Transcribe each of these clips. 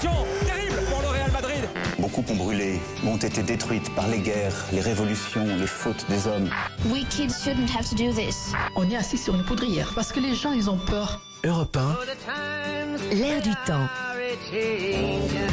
terribles pour le Real Madrid. Beaucoup ont brûlé, ont été détruites par les guerres, les révolutions, les fautes des hommes. We kids shouldn't have to do this. On est assis sur une poudrière parce que les gens, ils ont peur. Europe 1, L'air du temps.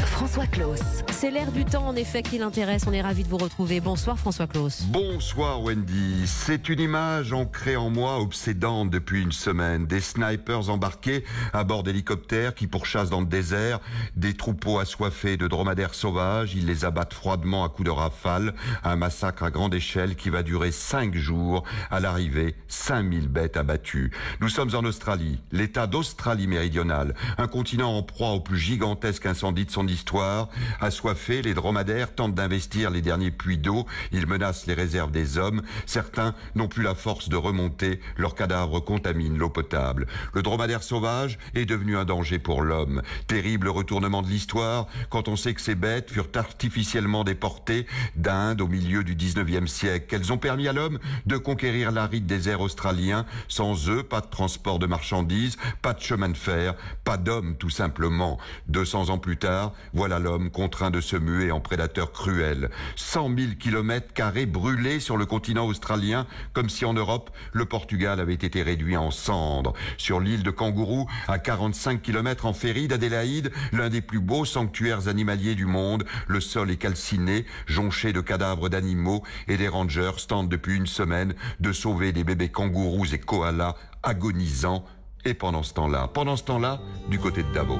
François Claus. C'est l'air du temps en effet qui l'intéresse. On est ravis de vous retrouver. Bonsoir François Claus. Bonsoir Wendy. C'est une image ancrée en moi, obsédante depuis une semaine. Des snipers embarqués à bord d'hélicoptères qui pourchassent dans le désert, des troupeaux assoiffés de dromadaires sauvages. Ils les abattent froidement à coups de rafale. Un massacre à grande échelle qui va durer cinq jours. À l'arrivée, 5000 bêtes abattues. Nous sommes en Australie, l'état d'Australie méridionale, un continent en proie au plus gigantesque incendie de son histoire. Assoiffés, les dromadaires tentent d'investir les derniers puits d'eau. Ils menacent les réserves des hommes. Certains n'ont plus la force de remonter. Leurs cadavres contaminent l'eau potable. Le dromadaire sauvage est devenu un danger pour l'homme. Terrible retournement de l'histoire quand on sait que ces bêtes furent artificiellement déportées d'Inde au milieu du 19e siècle. Qu'elles ont permis à l'homme de conquérir l'aride désert australien. Sans eux, pas de transport de marchandises, pas de chemin de fer, pas d'hommes tout simplement. 200 ans plus tard, voilà l'homme contraint de se muer en prédateur cruel. 100 000 kilomètres carrés brûlés sur le continent australien, comme si en Europe, le Portugal avait été réduit en cendres. Sur l'île de Kangourou, à 45 kilomètres en ferry d'Adélaïde, l'un des plus beaux sanctuaires animaliers du monde, le sol est calciné, jonché de cadavres d'animaux, et des rangers tentent depuis une semaine de sauver des bébés kangourous et koalas agonisants et pendant ce temps-là, pendant ce temps-là, du côté de Davos.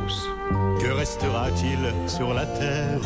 Que restera-t-il sur la terre?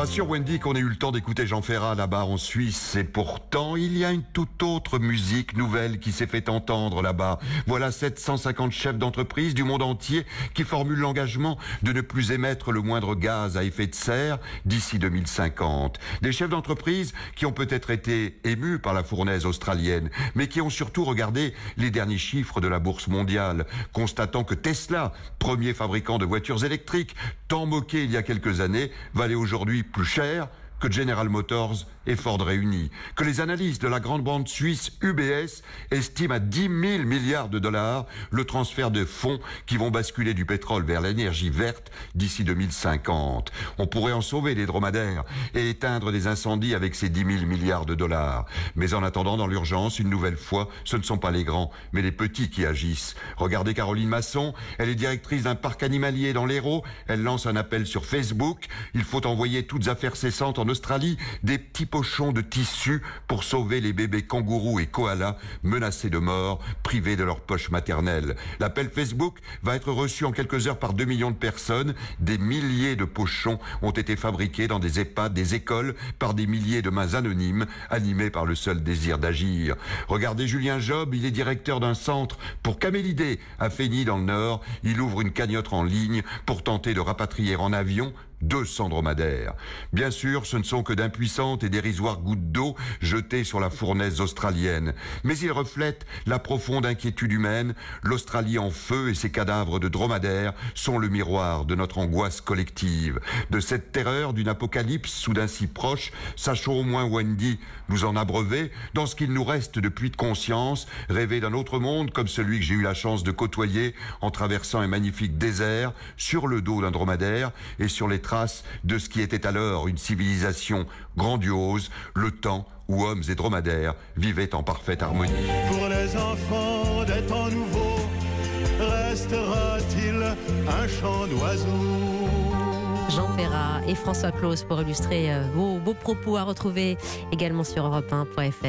Pas sûr, Wendy, qu'on ait eu le temps d'écouter Jean Ferrat là-bas en Suisse. Et pourtant, il y a une toute autre musique nouvelle qui s'est fait entendre là-bas. Voilà 750 chefs d'entreprise du monde entier qui formulent l'engagement de ne plus émettre le moindre gaz à effet de serre d'ici 2050. Des chefs d'entreprise qui ont peut-être été émus par la fournaise australienne, mais qui ont surtout regardé les derniers chiffres de la bourse mondiale, constatant que Tesla, premier fabricant de voitures électriques, tant moqué il y a quelques années, valait aujourd'hui plus cher que General Motors et Ford réunis, que les analystes de la grande banque suisse UBS estiment à 10 000 milliards de dollars le transfert de fonds qui vont basculer du pétrole vers l'énergie verte d'ici 2050. On pourrait en sauver les dromadaires et éteindre des incendies avec ces 10 000 milliards de dollars. Mais en attendant, dans l'urgence, une nouvelle fois, ce ne sont pas les grands, mais les petits qui agissent. Regardez Caroline Masson, elle est directrice d'un parc animalier dans l'Hérault, elle lance un appel sur Facebook, il faut envoyer toutes affaires cessantes en Australie des petits pochons de tissu pour sauver les bébés kangourous et koalas menacés de mort, privés de leur poche maternelle. L'appel Facebook va être reçu en quelques heures par 2 millions de personnes. Des milliers de pochons ont été fabriqués dans des EHPAD, des écoles, par des milliers de mains anonymes, animées par le seul désir d'agir. Regardez Julien Job, il est directeur d'un centre pour camélidés à Fény dans le Nord. Il ouvre une cagnotte en ligne pour tenter de rapatrier en avion 200 dromadaires. Bien sûr, ce ne sont que d'impuissantes et dérisoires gouttes d'eau jetées sur la fournaise australienne, mais ils reflètent la profonde inquiétude humaine. L'Australie en feu et ses cadavres de dromadaires sont le miroir de notre angoisse collective. De cette terreur d'une apocalypse soudain si proche, sachons au moins, Wendy, nous en abreuver dans ce qu'il nous reste de puits de conscience, rêver d'un autre monde comme celui que j'ai eu la chance de côtoyer en traversant un magnifique désert sur le dos d'un dromadaire et sur les traces de ce qui était alors une civilisation grandiose, le temps où hommes et dromadaires vivaient en parfaite harmonie. Pour les enfants des temps nouveaux, restera-t-il un chant d'oiseaux Jean Ferrat et François Claus pour illustrer euh, vos beaux propos à retrouver également sur europe1.fr.